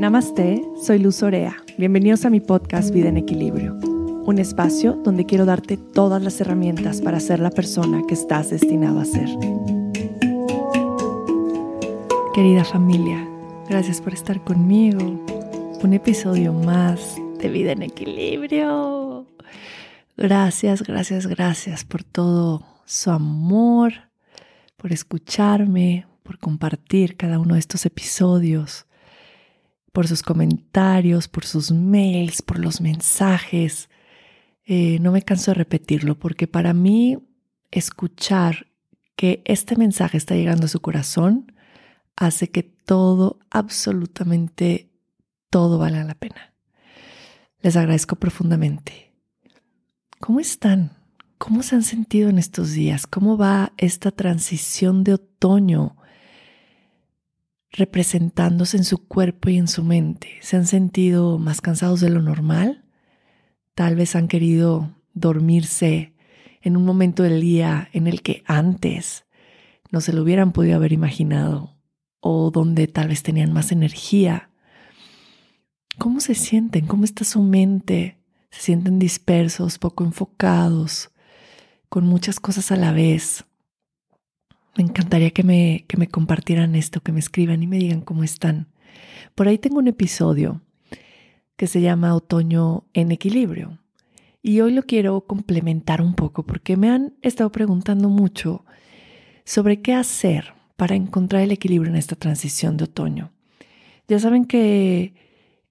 Namaste, soy Luz Orea. Bienvenidos a mi podcast Vida en Equilibrio, un espacio donde quiero darte todas las herramientas para ser la persona que estás destinado a ser. Querida familia, gracias por estar conmigo. Un episodio más de Vida en Equilibrio. Gracias, gracias, gracias por todo su amor, por escucharme, por compartir cada uno de estos episodios, por sus comentarios, por sus mails, por los mensajes. Eh, no me canso de repetirlo porque para mí escuchar que este mensaje está llegando a su corazón hace que todo, absolutamente todo valga la pena. Les agradezco profundamente. ¿Cómo están? ¿Cómo se han sentido en estos días? ¿Cómo va esta transición de otoño representándose en su cuerpo y en su mente? ¿Se han sentido más cansados de lo normal? Tal vez han querido dormirse en un momento del día en el que antes no se lo hubieran podido haber imaginado o donde tal vez tenían más energía. ¿Cómo se sienten? ¿Cómo está su mente? ¿Se sienten dispersos, poco enfocados, con muchas cosas a la vez? Me encantaría que me, que me compartieran esto, que me escriban y me digan cómo están. Por ahí tengo un episodio que se llama Otoño en Equilibrio. Y hoy lo quiero complementar un poco porque me han estado preguntando mucho sobre qué hacer para encontrar el equilibrio en esta transición de otoño. Ya saben que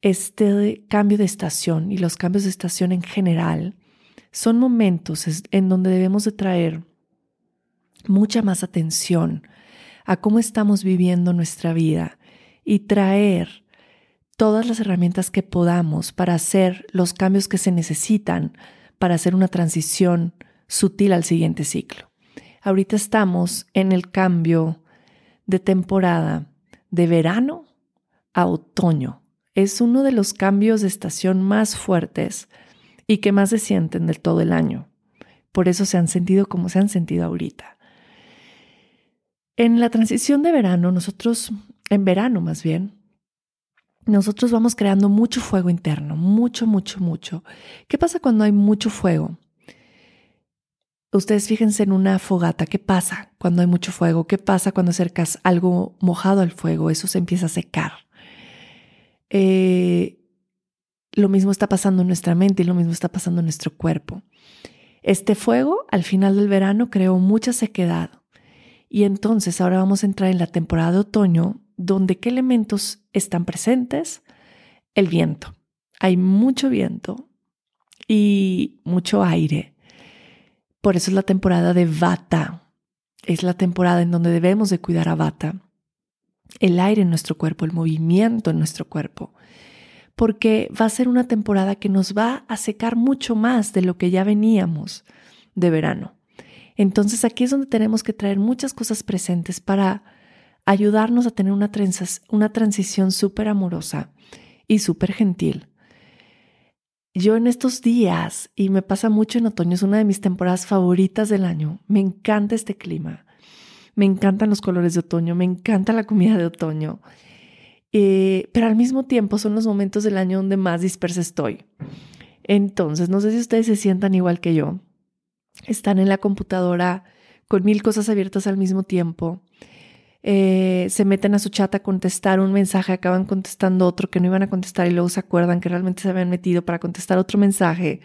este cambio de estación y los cambios de estación en general son momentos en donde debemos de traer mucha más atención a cómo estamos viviendo nuestra vida y traer todas las herramientas que podamos para hacer los cambios que se necesitan para hacer una transición sutil al siguiente ciclo. Ahorita estamos en el cambio de temporada de verano a otoño. Es uno de los cambios de estación más fuertes y que más se sienten del todo el año. Por eso se han sentido como se han sentido ahorita. En la transición de verano, nosotros, en verano más bien, nosotros vamos creando mucho fuego interno, mucho, mucho, mucho. ¿Qué pasa cuando hay mucho fuego? Ustedes fíjense en una fogata, ¿qué pasa cuando hay mucho fuego? ¿Qué pasa cuando acercas algo mojado al fuego? Eso se empieza a secar. Eh, lo mismo está pasando en nuestra mente y lo mismo está pasando en nuestro cuerpo. Este fuego al final del verano creó mucha sequedad y entonces ahora vamos a entrar en la temporada de otoño donde qué elementos están presentes? El viento. Hay mucho viento y mucho aire por eso es la temporada de Vata. Es la temporada en donde debemos de cuidar a Vata. El aire en nuestro cuerpo, el movimiento en nuestro cuerpo. Porque va a ser una temporada que nos va a secar mucho más de lo que ya veníamos de verano. Entonces aquí es donde tenemos que traer muchas cosas presentes para ayudarnos a tener una, transición súper amorosa y súper gentil yo en estos días, y me pasa mucho en otoño, es una de mis temporadas favoritas del año. Me encanta este clima. Me encantan los colores de otoño, me encanta la comida de otoño. Eh, pero al mismo tiempo son los momentos del año donde más dispersa estoy. Entonces, no sé si ustedes se sientan igual que yo. Están en la computadora con mil cosas abiertas al mismo tiempo eh, se meten a su chat a contestar un mensaje, acaban contestando otro que no iban a contestar y luego se acuerdan que realmente se habían metido para contestar otro mensaje.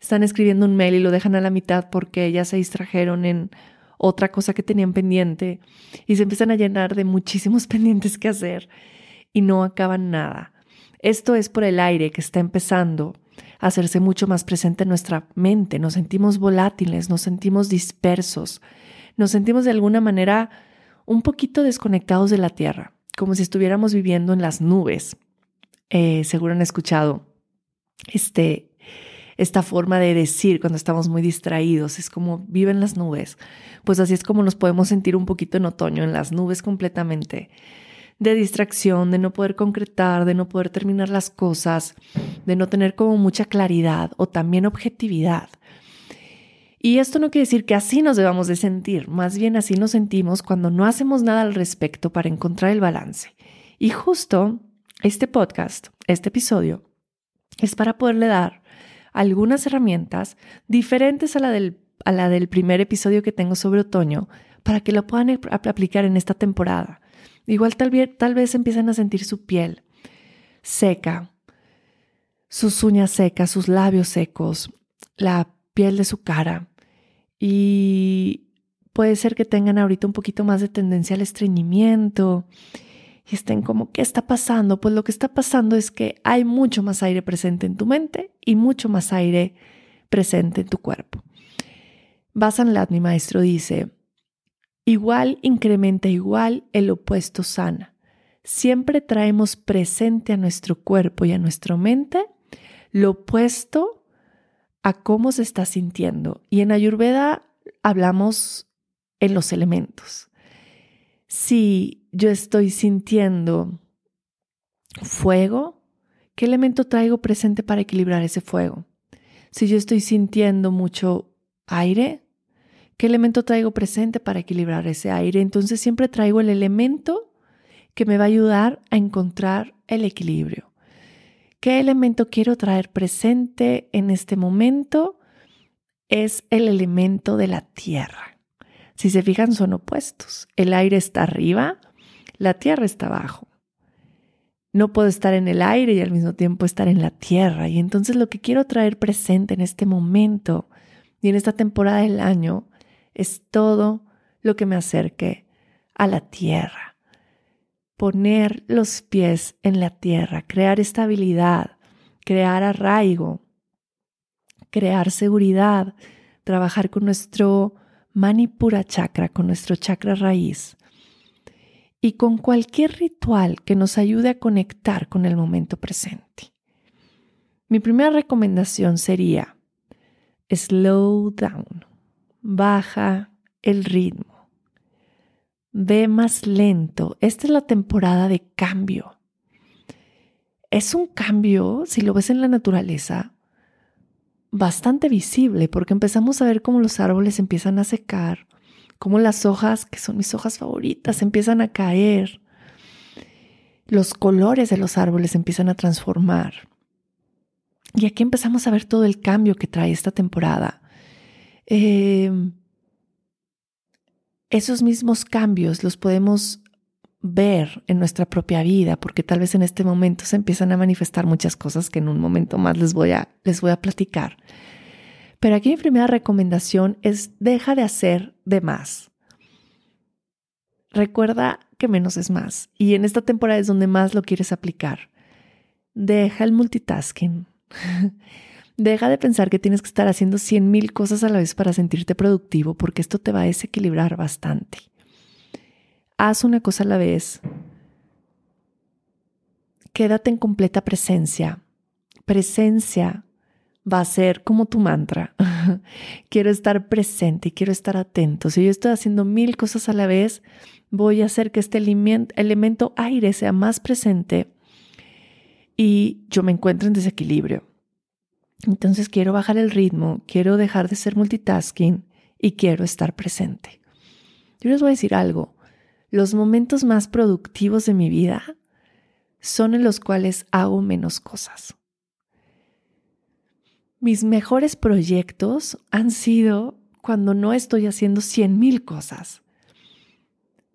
Están escribiendo un mail y lo dejan a la mitad porque ya se distrajeron en otra cosa que tenían pendiente y se empiezan a llenar de muchísimos pendientes que hacer y no acaban nada. Esto es por el aire que está empezando hacerse mucho más presente en nuestra mente. Nos sentimos volátiles, nos sentimos dispersos, nos sentimos de alguna manera un poquito desconectados de la Tierra, como si estuviéramos viviendo en las nubes. Eh, seguro han escuchado este, esta forma de decir cuando estamos muy distraídos, es como viven las nubes. Pues así es como nos podemos sentir un poquito en otoño, en las nubes completamente, de distracción, de no poder concretar, de no poder terminar las cosas, de no tener como mucha claridad o también objetividad. Y esto no quiere decir que así nos debamos de sentir, más bien así nos sentimos cuando no hacemos nada al respecto para encontrar el balance. Y justo Este podcast, este episodio, es para poderle dar algunas herramientas diferentes a la del, a la del primer episodio que tengo sobre otoño para que lo puedan aplicar en esta temporada. Igual tal vez, tal vez empiecen a sentir su piel seca, sus uñas secas, sus labios secos, la piel de su cara. Y puede ser que tengan ahorita un poquito más de tendencia al estreñimiento y estén como, ¿qué está pasando? Pues lo que está pasando es que hay mucho más aire presente en tu mente y mucho más aire presente en tu cuerpo. Basan mi maestro, dice, igual incrementa igual, el opuesto sana. Siempre traemos presente a nuestro cuerpo y a nuestra mente lo opuesto a cómo se está sintiendo. Y en Ayurveda hablamos en los elementos. Si yo estoy sintiendo fuego, ¿qué elemento traigo presente para equilibrar ese fuego? Si yo estoy sintiendo mucho aire, ¿qué elemento traigo presente para equilibrar ese aire? Entonces siempre traigo el elemento que me va a ayudar a encontrar el equilibrio. ¿Qué elemento quiero traer presente en este momento? Es el elemento de la tierra. Si se fijan, son opuestos. El aire está arriba, la tierra está abajo. No puedo estar en el aire y al mismo tiempo estar en la tierra. Y entonces lo que quiero traer presente en este momento y en esta temporada del año es todo lo que me acerque a la tierra. Poner los pies en la tierra, crear estabilidad, crear arraigo, crear seguridad, trabajar con nuestro manipura chakra, con nuestro chakra raíz. Y con cualquier ritual que nos ayude a conectar con el momento presente. Mi primera recomendación sería slow down, baja el ritmo. Ve más lento. Esta es la temporada de cambio. Es un cambio, si lo ves en la naturaleza, bastante visible porque empezamos a ver cómo los árboles empiezan a secar, cómo las hojas, que son mis hojas favoritas, empiezan a caer. Los colores de los árboles empiezan a transformar. Y aquí empezamos a ver todo el cambio que trae esta temporada. Eh, esos mismos cambios los podemos ver en nuestra propia vida, porque tal vez en este momento se empiezan a manifestar muchas cosas que en un momento más les voy a, les voy a platicar. Pero aquí mi primera recomendación es deja de hacer de más. Recuerda que menos es más y en esta temporada es donde más lo quieres aplicar. Deja el multitasking. Deja de pensar que tienes que estar haciendo 100 mil cosas a la vez para sentirte productivo, porque esto te va a desequilibrar bastante. Haz una cosa a la vez. Quédate en completa presencia. Presencia va a ser como tu mantra. quiero estar presente y quiero estar atento. Si yo estoy haciendo mil cosas a la vez, voy a hacer que este elemento aire sea más presente y yo me encuentro en desequilibrio. Entonces quiero bajar el ritmo, quiero dejar de ser multitasking y quiero estar presente. Yo les voy a decir algo, los momentos más productivos de mi vida son en los cuales hago menos cosas. Mis mejores proyectos han sido cuando no estoy haciendo cien mil cosas.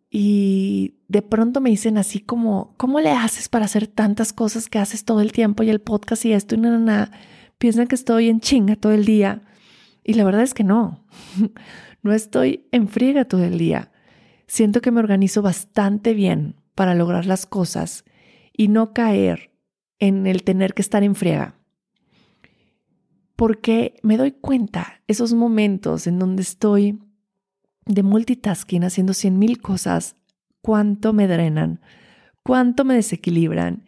Y de pronto me dicen así como, ¿cómo le haces para hacer tantas cosas que haces todo el tiempo y el podcast y esto y nada, nada? Piensan que estoy en chinga todo el día. Y la verdad es que no, no estoy en friega todo el día. Siento que me organizo bastante bien para lograr las cosas y no caer en el tener que estar en friega. Porque me doy cuenta esos momentos en donde estoy de multitasking haciendo cien mil cosas, cuánto me drenan, cuánto me desequilibran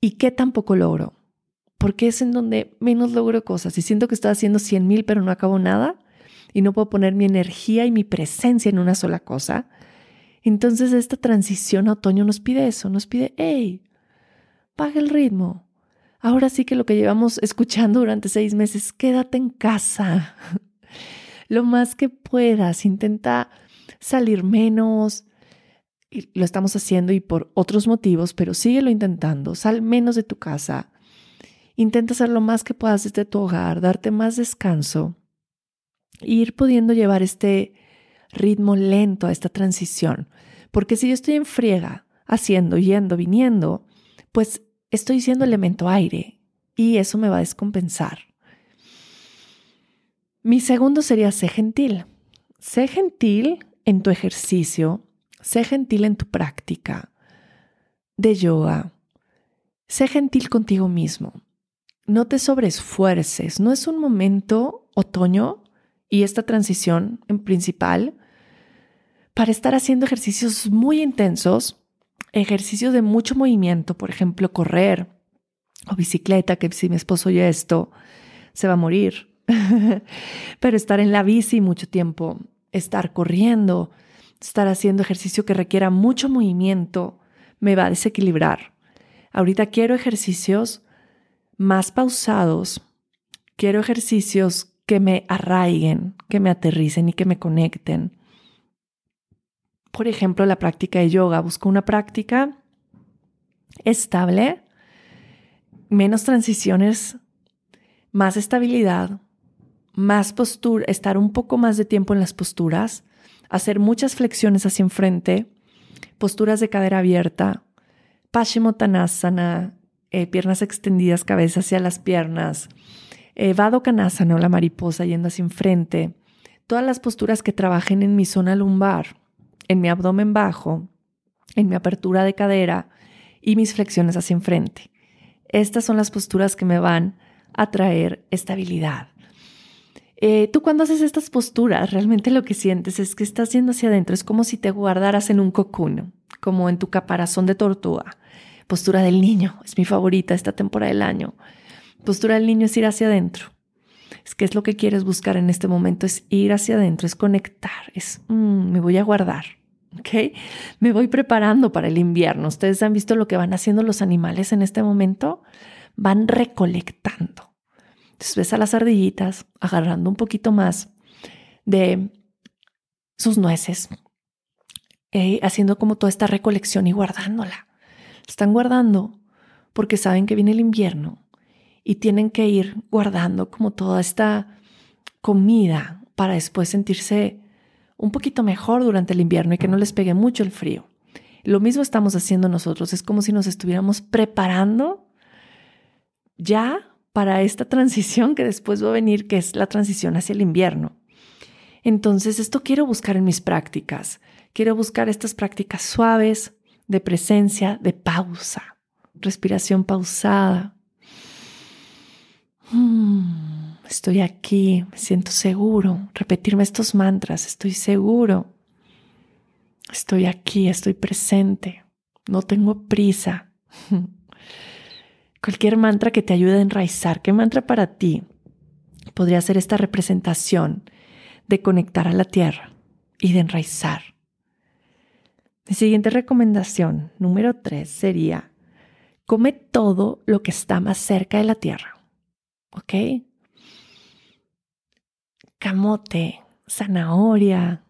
y qué tampoco logro porque es en donde menos logro cosas y siento que estoy haciendo 100 mil pero no acabo nada y no puedo poner mi energía y mi presencia en una sola cosa. Entonces esta transición a otoño nos pide eso, nos pide, hey, baja el ritmo. Ahora sí que lo que llevamos escuchando durante seis meses, quédate en casa. lo más que puedas, intenta salir menos, lo estamos haciendo y por otros motivos, pero síguelo intentando. Sal menos de tu casa. Intenta hacer lo más que puedas desde tu hogar, darte más descanso e ir pudiendo llevar este ritmo lento a esta transición. Porque si yo estoy en friega, haciendo, yendo, viniendo, pues estoy siendo elemento aire y eso me va a descompensar. Mi segundo sería sé gentil. Sé gentil en tu ejercicio, sé gentil en tu práctica de yoga. Sé gentil contigo mismo. No te sobreesfuerces. No es un momento otoño y esta transición en principal para estar haciendo ejercicios muy intensos, ejercicios de mucho movimiento, por ejemplo, correr o bicicleta, que si mi esposo oye esto, se va a morir. Pero estar en la bici mucho tiempo, estar corriendo, estar haciendo ejercicio que requiera mucho movimiento, me va a desequilibrar. Ahorita quiero ejercicios más pausados, quiero ejercicios que me arraiguen, que me aterricen y que me conecten. Por ejemplo, la práctica de yoga. Busco una práctica estable, menos transiciones, más estabilidad, más postura, estar un poco más de tiempo en las posturas, hacer muchas flexiones hacia enfrente, posturas de cadera abierta, Paschimottanasana, eh, piernas extendidas, cabeza hacia las piernas, eh, Vado Kanasana o la mariposa yendo hacia enfrente, todas las posturas que trabajen en mi zona lumbar, en mi abdomen bajo, en mi apertura de cadera y mis flexiones hacia enfrente. Estas son las posturas que me van a traer estabilidad. Eh, tú cuando haces estas posturas, realmente lo que sientes es que estás yendo hacia adentro, es como si te guardaras en un cocoon, como en tu caparazón de tortuga. Postura del niño, es mi favorita esta temporada del año. Postura del niño es ir hacia adentro. Es que es lo que quieres buscar en este momento, es ir hacia adentro, es conectar, es mm, me voy a guardar. ¿ok? Me voy preparando para el invierno. Ustedes han visto lo que van haciendo los animales en este momento. Van recolectando. Entonces ves a las ardillitas agarrando un poquito más de sus nueces, eh, haciendo como toda esta recolección y guardándola. Están guardando porque saben que viene el invierno y tienen que ir guardando como toda esta comida para después sentirse un poquito mejor durante el invierno y que no les pegue mucho el frío. Lo mismo estamos haciendo nosotros, es como si nos estuviéramos preparando ya para esta transición que después va a venir, que es la transición hacia el invierno. Entonces, esto quiero buscar en mis prácticas. Quiero buscar estas prácticas suaves, de presencia, de pausa, respiración pausada. Hmm estoy aquí, me siento seguro, repetirme estos mantras, estoy seguro, estoy aquí, estoy presente, no tengo prisa. Cualquier mantra que te ayude a enraizar, ¿qué mantra para ti podría ser esta representación de conectar a la tierra y de enraizar? Mi siguiente recomendación, número tres, sería, come todo lo que está más cerca de la tierra. ¿Ok? camote, zanahoria,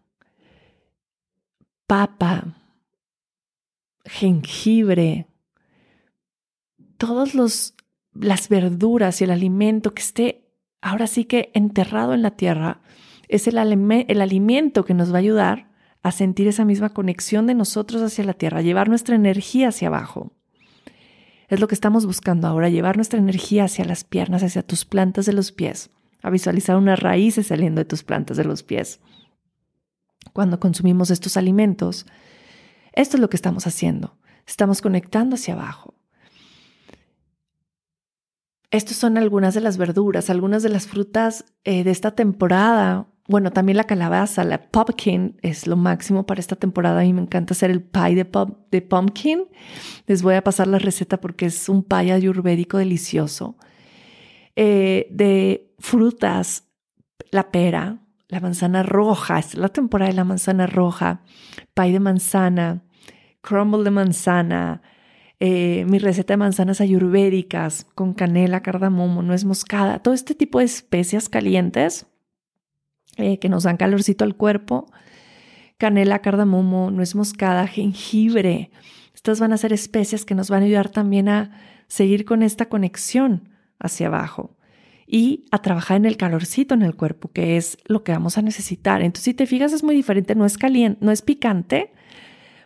papa, jengibre, todas las verduras y el alimento que esté ahora sí que enterrado en la tierra es el, el alimento que nos va a ayudar a sentir esa misma conexión de nosotros hacia la tierra, llevar nuestra energía hacia abajo. Es lo que estamos buscando ahora, llevar nuestra energía hacia las piernas, hacia tus plantas de los pies a visualizar unas raíces saliendo de tus plantas de los pies. Cuando consumimos estos alimentos, esto es lo que estamos haciendo. Estamos conectando hacia abajo. Estas son algunas de las verduras, algunas de las frutas eh, de esta temporada. Bueno, también la calabaza, la pumpkin es lo máximo para esta temporada. A mí me encanta hacer el pie de, de pumpkin. Les voy a pasar la receta porque es un pie ayurvédico delicioso. Eh, de frutas, la pera, la manzana roja, es la temporada de la manzana roja, pie de manzana, crumble de manzana, eh, mi receta de manzanas ayurvédicas con canela, cardamomo, nuez moscada, todo este tipo de especias calientes eh, que nos dan calorcito al cuerpo, canela, cardamomo, nuez moscada, jengibre. Estas van a ser especias que nos van a ayudar también a seguir con esta conexión hacia abajo y a trabajar en el calorcito en el cuerpo, que es lo que vamos a necesitar. Entonces, si te fijas, es muy diferente, no es caliente, no es picante,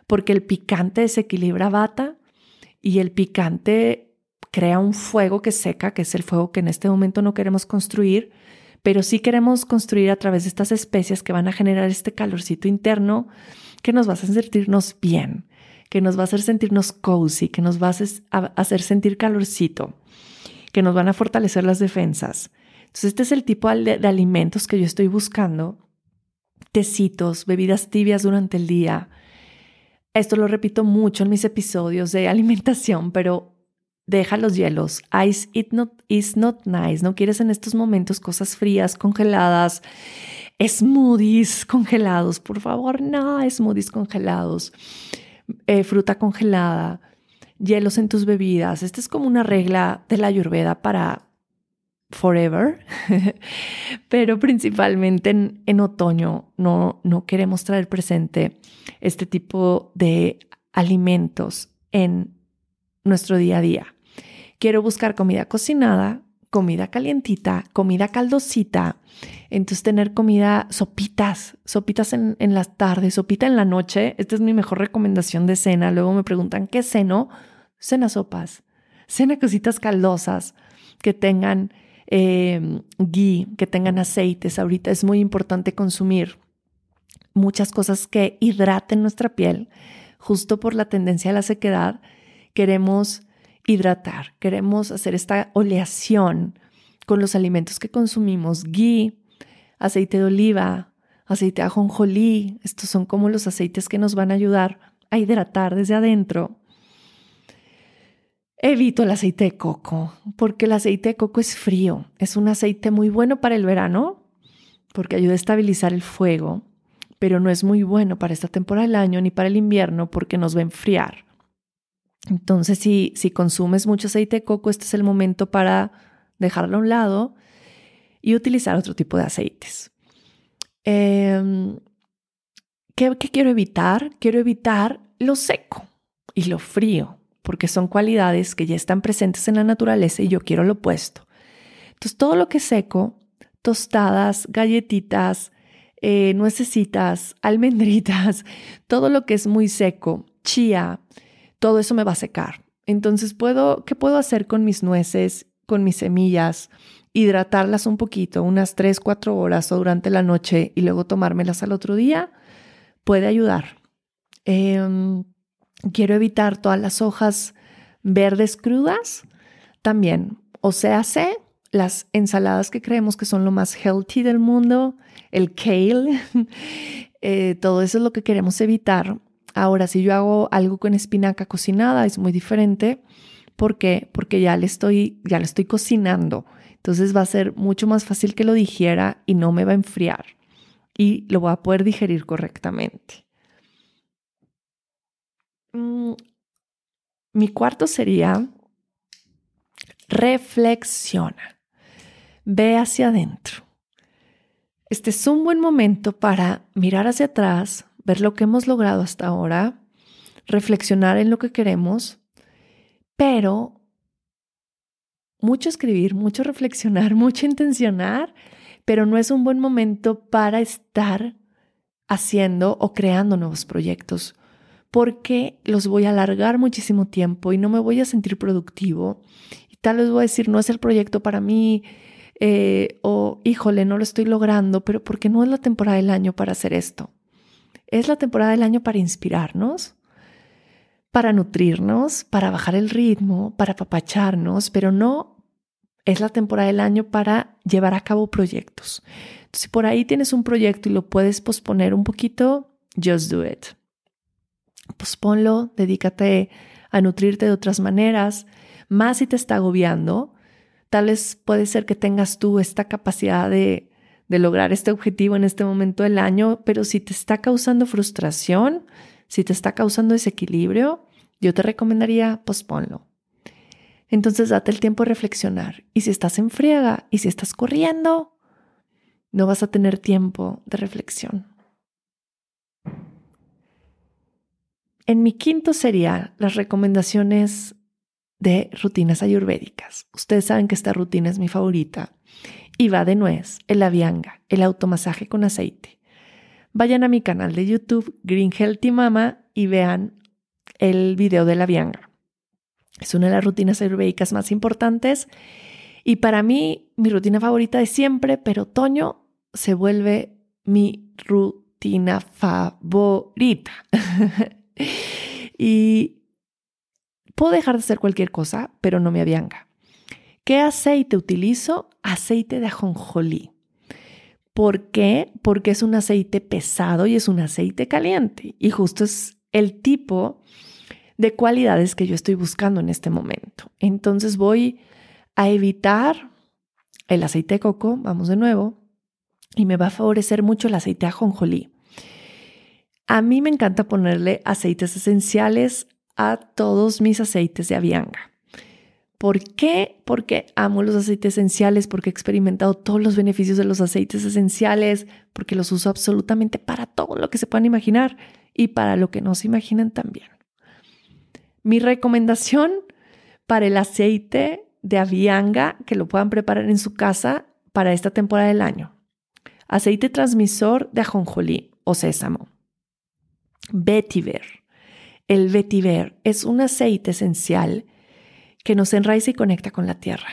porque el picante desequilibra bata y el picante crea un fuego que seca, que es el fuego que en este momento no queremos construir, pero sí queremos construir a través de estas especias que van a generar este calorcito interno que nos va a hacer sentirnos bien, que nos va a hacer sentirnos cozy, que nos va a hacer sentir calorcito, que nos van a fortalecer las defensas. Entonces, este es el tipo de alimentos que yo estoy buscando. Tecitos, bebidas tibias durante el día. Esto lo repito mucho en mis episodios de alimentación, pero deja los hielos. Ice it not, is not nice. No quieres en estos momentos cosas frías, congeladas, smoothies congelados. Por favor, no, smoothies congelados. Eh, fruta congelada, hielos en tus bebidas. Esta es como una regla de la ayurveda para forever, pero principalmente en, en, otoño no, no queremos traer presente este tipo de alimentos en nuestro día a día. Quiero buscar comida cocinada, comida calientita, comida caldosita. Entonces tener comida, sopitas, sopitas en, en las tardes, sopita en la noche. Esta es mi mejor recomendación de cena. Luego me preguntan, ¿qué ceno? Cena sopas, cena cositas caldosas que tengan eh, ghee, que tengan aceites. Ahorita es muy importante consumir muchas cosas que hidraten nuestra piel. Justo por la tendencia a la sequedad, queremos hidratar, queremos hacer esta oleación con los alimentos que consumimos, ghee, aceite de oliva, aceite de ajonjolí, estos son como los aceites que nos van a ayudar a hidratar desde adentro. Evito el aceite de coco, porque el aceite de coco es frío, es un aceite muy bueno para el verano, porque ayuda a estabilizar el fuego, pero no es muy bueno para esta temporada del año ni para el invierno porque nos va a enfriar. Entonces, si, si consumes mucho aceite de coco, este es el momento para dejarlo a un lado y utilizar otro tipo de aceites. Em, ¿qué, ¿Qué quiero evitar? Quiero evitar lo seco y lo frío, porque son cualidades que ya están presentes en la naturaleza y yo quiero lo opuesto. Entonces, todo lo que es seco, tostadas, galletitas, eh, almendritas, todo lo que es muy seco, chía, todo eso me va a secar. Entonces, puedo, ¿qué puedo hacer con mis nueces, con mis semillas? Hidratarlas un poquito, unas 3, 4 horas o durante la noche y luego tomármelas al otro día, puede ayudar. Em, quiero evitar todas las hojas verdes crudas, también, o sea, las ensaladas que creemos que son lo más healthy del mundo, el kale, eh, todo eso es lo que queremos evitar Ahora, si yo hago algo con espinaca cocinada, es muy diferente. ¿Por qué? Porque ya le estoy, ya le estoy cocinando. Entonces va a ser mucho más fácil que lo digiera y no me va a enfriar. Y lo voy a poder digerir correctamente. Mm, mi cuarto sería reflexiona. Ve hacia adentro. Este es un buen momento para mirar hacia atrás, ver lo que hemos logrado hasta ahora, reflexionar en lo que queremos, pero mucho escribir, mucho reflexionar, mucho intencionar, pero no es un buen momento para estar haciendo o creando nuevos proyectos, porque los voy a alargar muchísimo tiempo y no me voy a sentir productivo. Y tal vez voy a decir, no es el proyecto para mí, eh, o híjole, no lo estoy logrando, pero porque no es la temporada del año para hacer esto. Es la temporada del año para inspirarnos, para nutrirnos, para bajar el ritmo, para apapacharnos, pero no es la temporada del año para llevar a cabo proyectos. si por ahí tienes un proyecto y lo puedes posponer un poquito, just do it. Posponlo, dedícate a nutrirte de otras maneras, más si te está agobiando. Tal puede ser que tengas tú esta capacidad de de lograr este objetivo en este momento del año, pero si te está causando frustración, si te está causando desequilibrio, yo te recomendaría posponlo. Entonces date el tiempo de reflexionar. Y si estás en friega y si estás corriendo, no vas a tener tiempo de reflexión. en mi quinto sería las recomendaciones de rutinas ayurvédicas. Ustedes saben que esta rutina es mi favorita y va de nuez, el avianga, el automasaje con aceite. Vayan a mi canal de YouTube Green Healthy Mama y vean el video de la avianga. Es una de las rutinas ayurvédicas más importantes y para mí mi rutina favorita de siempre, pero otoño se vuelve mi rutina favorita. y puedo dejar de hacer cualquier cosa, pero no me avianga. ¿Qué aceite utilizo? Aceite de ajonjolí. ¿Por qué? Porque es un aceite pesado y es un aceite caliente. Y justo es el tipo de cualidades que yo estoy buscando en este momento. Entonces voy a evitar el aceite de coco, vamos de nuevo, y me va a favorecer mucho el aceite de ajonjolí. A mí me encanta ponerle aceites esenciales a todos mis aceites de avianga. ¿Por qué? Porque amo los aceites esenciales, porque he experimentado todos los beneficios de los aceites esenciales, porque los uso absolutamente para todo lo que se puedan imaginar y para lo que no se imaginan también. Mi recomendación para el aceite de avianga que lo puedan preparar en su casa para esta temporada del año. Aceite transmisor de ajonjolí o sésamo. Vetiver. El vetiver es un aceite esencial que nos enraiza y conecta con la tierra.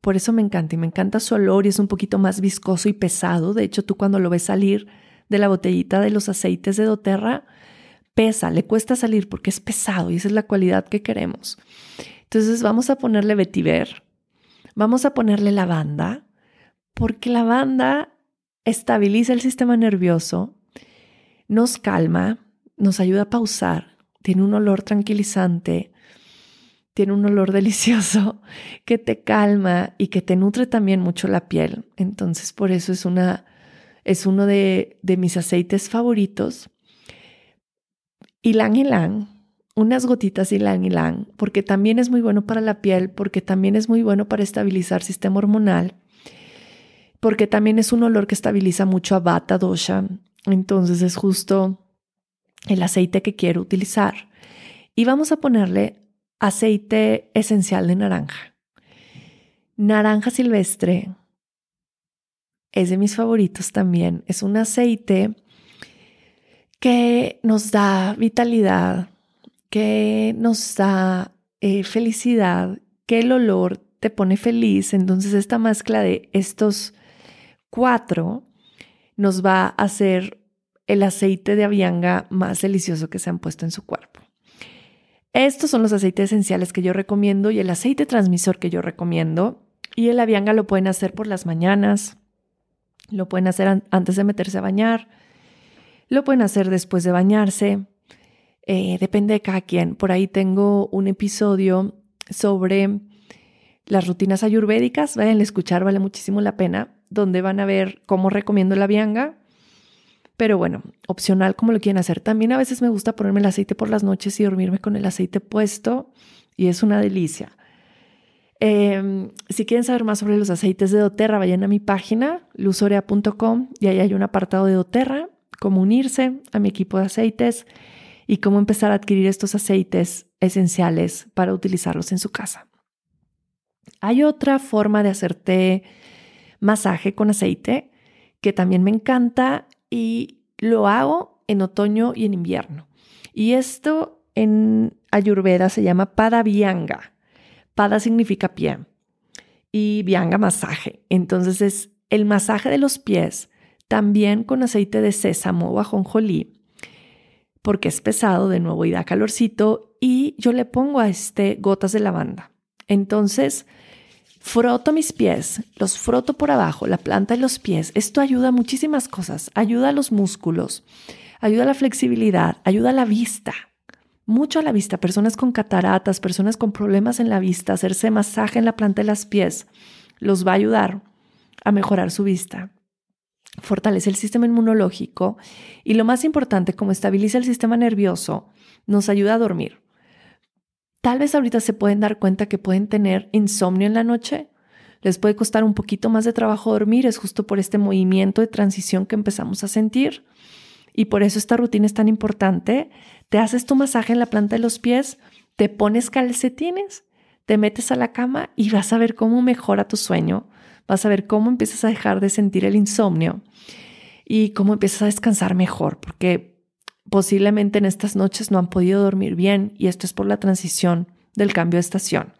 Por eso me encanta y me encanta su olor y es un poquito más viscoso y pesado. De hecho, tú cuando lo ves salir de la botellita de los aceites de doTERRA, pesa, le cuesta salir porque es pesado y esa es la cualidad que queremos. Entonces vamos a ponerle vetiver, vamos a ponerle lavanda, porque la lavanda estabiliza el sistema nervioso, nos calma, nos ayuda a pausar, tiene un olor tranquilizante, tiene un olor delicioso que te calma y que te nutre también mucho la piel. Entonces, por eso es una es uno de, mis aceites favoritos. Ylang ylang, unas gotitas ylang ylang, porque también es muy bueno para la piel, porque también es muy bueno para estabilizar sistema hormonal, porque también es un olor que estabiliza mucho a Vata Dosha. Entonces es justo el aceite que quiero utilizar. Y vamos a ponerle aceite esencial de naranja. Naranja silvestre es de mis favoritos también. Es un aceite que nos da vitalidad, que nos da eh, felicidad, que el olor te pone feliz. Entonces esta mezcla de estos cuatro nos va a hacer el aceite de avianga más delicioso que se han puesto en su cuerpo. Estos son los aceites esenciales que yo recomiendo y el aceite transmisor que yo recomiendo. Y el avianga lo pueden hacer por las mañanas, lo pueden hacer antes de meterse a bañar, lo pueden hacer después de bañarse, eh, depende de cada quien. Por ahí tengo un episodio sobre las rutinas ayurvédicas, vayan a escuchar, vale muchísimo la pena, donde van a ver cómo recomiendo la avianga pero bueno, opcional como lo quieren hacer. También a veces me gusta ponerme el aceite por las noches y dormirme con el aceite puesto y es una delicia. Em, si quieren saber más sobre los aceites de doTERRA, vayan a mi página luzorea.com y ahí hay un apartado de doTERRA, cómo unirse a mi equipo de aceites y cómo empezar a adquirir estos aceites esenciales para utilizarlos en su casa. Hay otra forma de hacerte masaje con aceite que también me encanta y lo hago en otoño y en invierno. Y esto en Ayurveda se llama Pada Vyanga. Pada significa pie y Vyanga masaje. Entonces es el masaje de los pies también con aceite de sésamo o ajonjolí porque es pesado de nuevo y da calorcito y yo le pongo a este gotas de lavanda. Entonces, Froto mis pies, los froto por abajo, la planta de los pies. Esto ayuda a muchísimas cosas. Ayuda a los músculos, ayuda a la flexibilidad, ayuda a la vista. Mucho a la vista. Personas con cataratas, personas con problemas en la vista, hacerse masaje en la planta de los pies los va a ayudar a mejorar su vista. Fortalece el sistema inmunológico y lo más importante, como estabiliza el sistema nervioso, nos ayuda a dormir. Tal vez ahorita se pueden dar cuenta que pueden tener insomnio en la noche. Les puede costar un poquito más de trabajo dormir, es justo por este movimiento de transición que empezamos a sentir. y por eso esta rutina es tan importante. Te haces tu masaje en la planta de los pies, te pones calcetines, te metes a la cama y vas a ver cómo mejora tu sueño, vas a ver cómo empiezas a dejar de sentir el insomnio y cómo empiezas a descansar mejor, porque posiblemente en estas noches no han podido dormir bien y esto es por la transición del cambio de estación.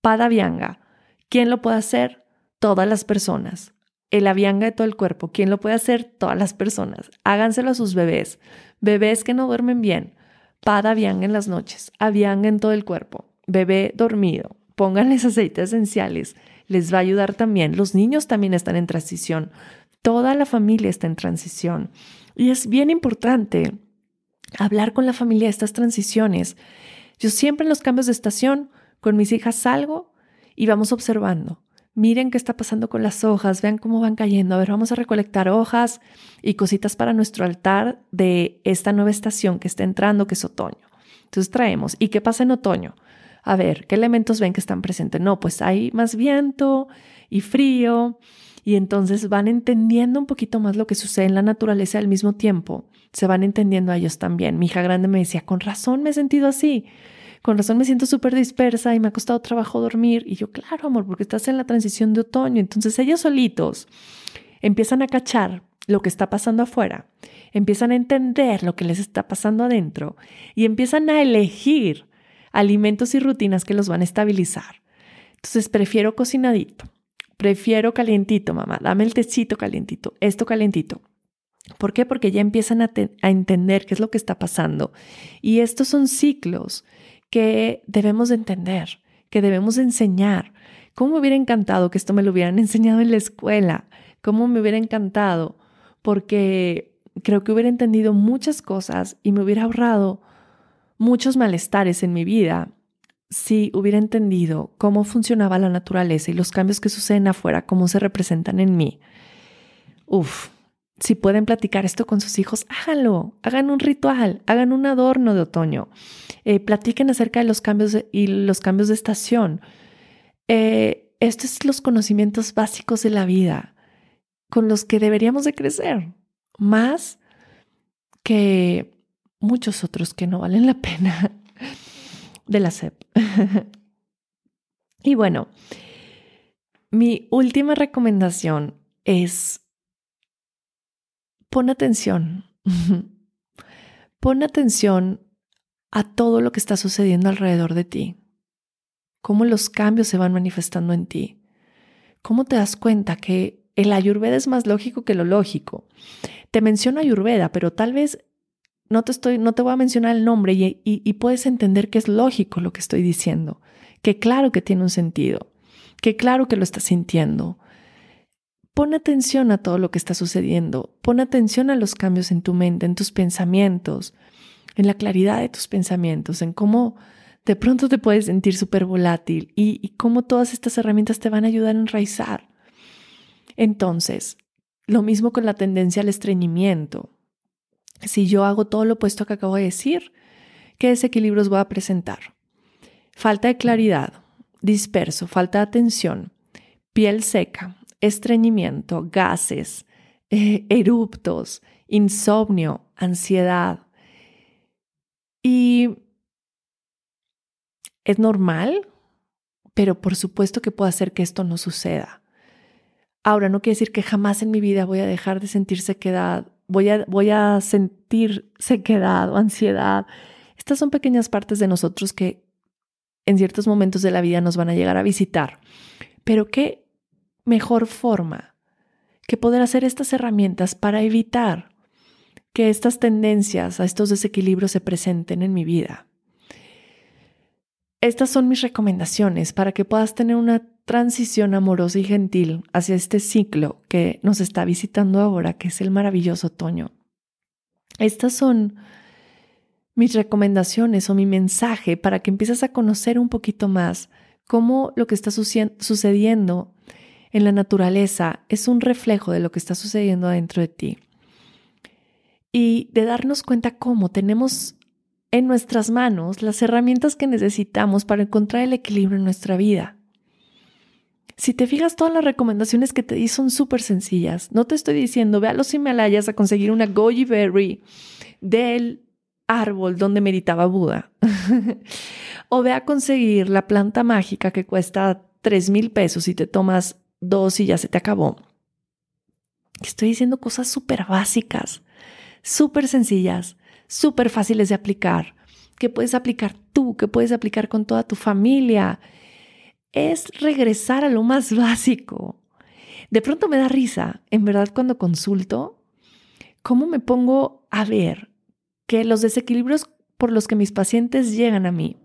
Pada Vianga, ¿quién lo puede hacer? Todas las personas. El avianga de todo el cuerpo, ¿quién lo puede hacer? Todas las personas. Háganselo a sus bebés. Bebés que no duermen bien. Pada Vianga en las noches. Avianga en todo el cuerpo. Bebé dormido. Pónganles aceites esenciales. Les va a ayudar también. Los niños también están en transición. Toda la familia está en transición. Y es bien importante hablar con la familia de estas transiciones. Yo siempre en los cambios de estación con mis hijas salgo y vamos observando. Miren qué está pasando con las hojas, vean cómo van cayendo. A ver, vamos a recolectar hojas y cositas para nuestro altar de esta nueva estación que está entrando, que es otoño. Entonces traemos. ¿Y qué pasa en otoño? A ver, ¿qué elementos ven que están presentes? No, pues hay más viento y frío y entonces van entendiendo un poquito más lo que sucede en la naturaleza al mismo tiempo. Se van entendiendo a ellos también. Mi hija grande me decía, con razón me he sentido así. Con razón me siento súper dispersa y me ha costado trabajo dormir. Y yo, claro, amor, porque estás en la transición de otoño. Entonces ellos solitos empiezan a cachar lo que está pasando afuera, empiezan a entender lo que les está pasando adentro y empiezan a elegir alimentos y rutinas que los van a estabilizar. Entonces prefiero cocinadito, Prefiero calientito, mamá. Dame el tecito calientito, esto calientito. ¿Por qué? Porque ya empiezan a, entender qué es lo que está pasando. Y estos son ciclos que debemos de entender, que debemos enseñar. ¿Cómo me hubiera encantado que esto me lo hubieran enseñado en la escuela? ¿Cómo me hubiera encantado? Porque creo que hubiera entendido muchas cosas y me hubiera ahorrado muchos malestares en mi vida si hubiera entendido cómo funcionaba la naturaleza y los cambios que suceden afuera, cómo se representan en mí. Uf, si pueden platicar esto con sus hijos, háganlo, hagan un ritual, hagan un adorno de otoño, eh, platiquen acerca de los cambios y los cambios de estación. Eh, estos son los conocimientos básicos de la vida con los que deberíamos de crecer, más que muchos otros que no valen la pena de la SEP. y bueno, mi última recomendación es pon atención. pon atención a todo lo que está sucediendo alrededor de ti. Cómo los cambios se van manifestando en ti. Cómo te das cuenta que el ayurveda es más lógico que lo lógico. Te menciono ayurveda, pero tal vez no te, estoy, no te voy a mencionar el nombre y, puedes entender que es lógico lo que estoy diciendo, que claro que tiene un sentido, que claro que lo estás sintiendo. Pon atención a todo lo que está sucediendo, pon atención a los cambios en tu mente, en tus pensamientos, en la claridad de tus pensamientos, en cómo de pronto te puedes sentir súper volátil y, cómo todas estas herramientas te van a ayudar a enraizar. Entonces, lo mismo con la tendencia al estreñimiento si yo hago todo lo opuesto que acabo de decir, ¿qué desequilibrios voy a presentar? Falta de claridad, disperso, falta de atención, piel seca, estreñimiento, gases, eh, eruptos, insomnio, ansiedad. Y es normal, pero por supuesto que puedo hacer que esto no suceda. Ahora, no quiere decir que jamás en mi vida voy a dejar de sentir sequedad voy a, voy a sentir sequedad o ansiedad. Estas son pequeñas partes de nosotros que en ciertos momentos de la vida nos van a llegar a visitar. Pero qué mejor forma que poder hacer estas herramientas para evitar que estas tendencias a estos desequilibrios se presenten en mi vida. Estas son mis recomendaciones para que puedas tener una transición amorosa y gentil hacia este ciclo que nos está visitando ahora, que es el maravilloso otoño. Estas son mis recomendaciones o mi mensaje para que empieces a conocer un poquito más cómo lo que está sucediendo en la naturaleza es un reflejo de lo que está sucediendo adentro de ti. Y de darnos cuenta cómo tenemos en nuestras manos las herramientas que necesitamos para encontrar el equilibrio en nuestra vida. Si te fijas, todas las recomendaciones que te di son súper sencillas. No te estoy diciendo, ve a los Himalayas a conseguir una goji berry del árbol donde meditaba Buda. o ve a conseguir la planta mágica que cuesta 3 mil pesos y te tomas dos y ya se te acabó. Estoy diciendo cosas súper básicas, súper sencillas, súper fáciles de aplicar, que puedes aplicar tú, que puedes aplicar con toda tu familia. Es regresar a lo más básico. De pronto me da risa, en verdad, cuando consulto, cómo me pongo a ver que los desequilibrios por los que mis pacientes llegan a mí,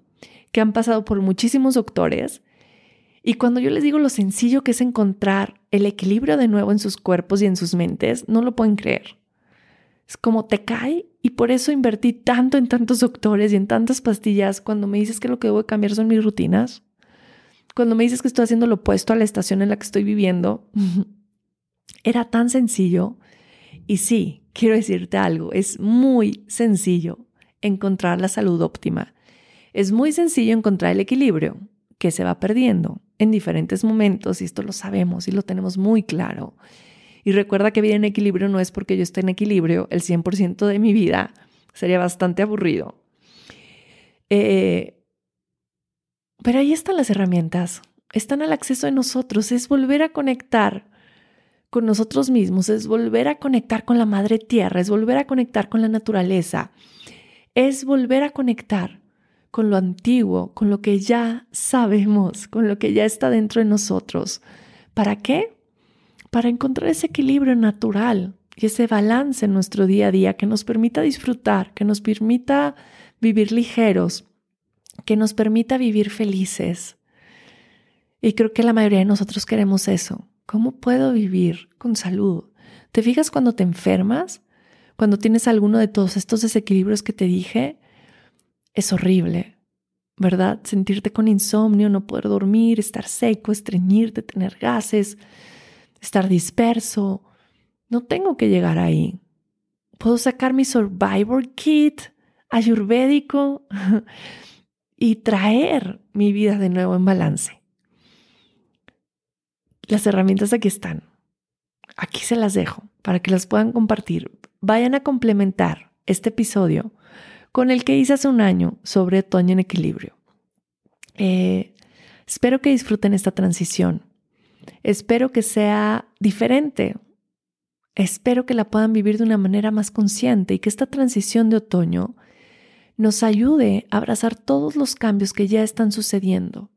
que han pasado por muchísimos doctores, y cuando yo les digo lo sencillo que es encontrar el equilibrio de nuevo en sus cuerpos y en sus mentes, no lo pueden creer. Es como te cae y por eso invertí tanto en tantos doctores y en tantas pastillas cuando me dices que lo que debo cambiar son mis rutinas. Cuando me dices que estoy haciendo lo opuesto a la estación en la que estoy viviendo. Era tan sencillo. Y sí, quiero decirte algo, es muy sencillo encontrar la salud óptima. Es muy sencillo encontrar el equilibrio que se va perdiendo en diferentes momentos y esto lo sabemos y lo tenemos muy claro. Y recuerda que vida en equilibrio no es porque yo esté en equilibrio el 100% de mi vida, sería bastante aburrido. Eh, pero ahí están las herramientas, están al acceso de nosotros, es volver a conectar con nosotros mismos, es volver a conectar con la madre tierra, es volver a conectar con la naturaleza, es volver a conectar con lo antiguo, con lo que ya sabemos, con lo que ya está dentro de nosotros. ¿Para qué? Para encontrar ese equilibrio natural y ese balance en nuestro día a día que nos permita disfrutar, que nos permita vivir ligeros, que nos permita vivir felices. Y creo que la mayoría de nosotros queremos eso. ¿Cómo puedo vivir con salud? ¿Te fijas cuando te enfermas? Cuando tienes alguno de todos estos desequilibrios que te dije, es horrible, ¿verdad? Sentirte con insomnio, no poder dormir, estar seco, estreñirte, tener gases, estar disperso. No tengo que llegar ahí. Puedo sacar mi Survivor Kit ayurvédico y traer mi vida de nuevo en balance. Las herramientas aquí están. Aquí se las dejo para que las puedan compartir. Vayan a complementar este episodio con el que hice hace un año sobre otoño en equilibrio. Eh, espero que disfruten esta transición. Espero que sea diferente. Espero que la puedan vivir de una manera más consciente y que esta transición de otoño nos ayude a abrazar todos los cambios que ya están sucediendo.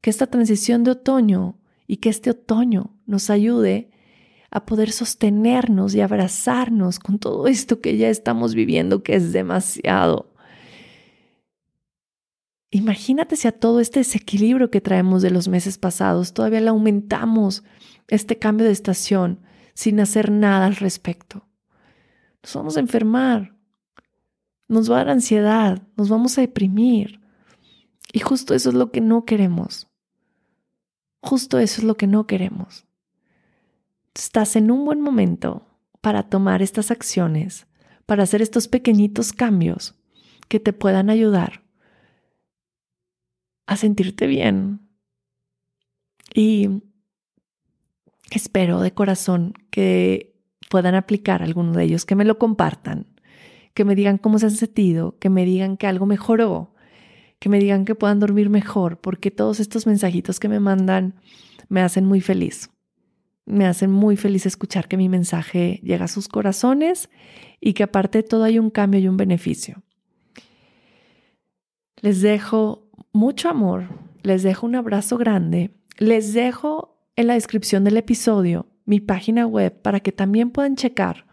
Que esta transición de otoño y que este otoño nos ayude a poder sostenernos y abrazarnos con todo esto que ya estamos viviendo, que es demasiado. Imagínate si a todo este desequilibrio que traemos de los meses pasados todavía le aumentamos este cambio de estación sin hacer nada al respecto. Nos vamos a enfermar, nos va a dar ansiedad, nos vamos a deprimir. Y justo eso es lo que no queremos. Justo eso es lo que no queremos estás en un buen momento para tomar estas acciones, para hacer estos pequeñitos cambios que te puedan ayudar a sentirte bien. Y espero de corazón que puedan aplicar alguno de ellos, que me lo compartan, que me digan cómo se han sentido, que me digan que algo mejoró, que me digan que puedan dormir mejor, porque todos estos mensajitos que me mandan me hacen muy feliz. Me hace muy feliz escuchar que mi mensaje llega a sus corazones y que aparte de todo hay un cambio y un beneficio. Les dejo mucho amor, les dejo un abrazo grande, les dejo en la descripción del episodio mi página web para que también puedan checar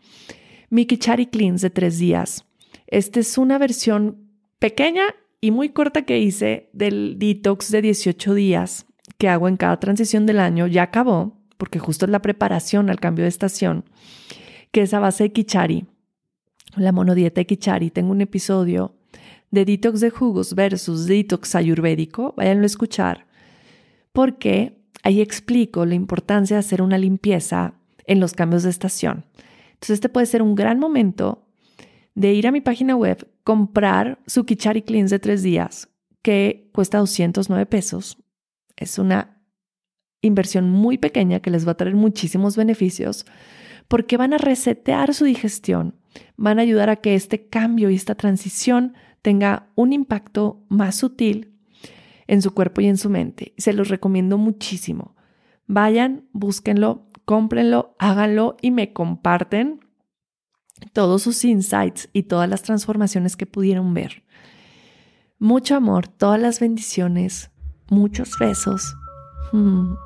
mi Kichari Cleans de tres días. Esta es una versión pequeña y muy corta que hice del detox de 18 días que hago en cada transición del año. Ya acabó, porque justo es la preparación al cambio de estación, que es a base de Kichari, la monodieta de Kichari. Tengo un episodio de detox de jugos versus detox ayurvédico, váyanlo a escuchar, porque ahí explico la importancia de hacer una limpieza en los cambios de estación. Entonces, este puede ser un gran momento de ir a mi página web, comprar su Kichari Cleans de tres días, que cuesta 209 pesos. Es una inversión muy pequeña que les va a traer muchísimos beneficios porque van a resetear su digestión, van a ayudar a que este cambio y esta transición tenga un impacto más sutil en su cuerpo y en su mente. Se los recomiendo muchísimo. Vayan, búsquenlo, cómprenlo, háganlo y me comparten todos sus insights y todas las transformaciones que pudieron ver. Mucho amor, todas las bendiciones, muchos besos. Mm,